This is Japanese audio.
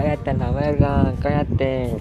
うやって名前がこうやって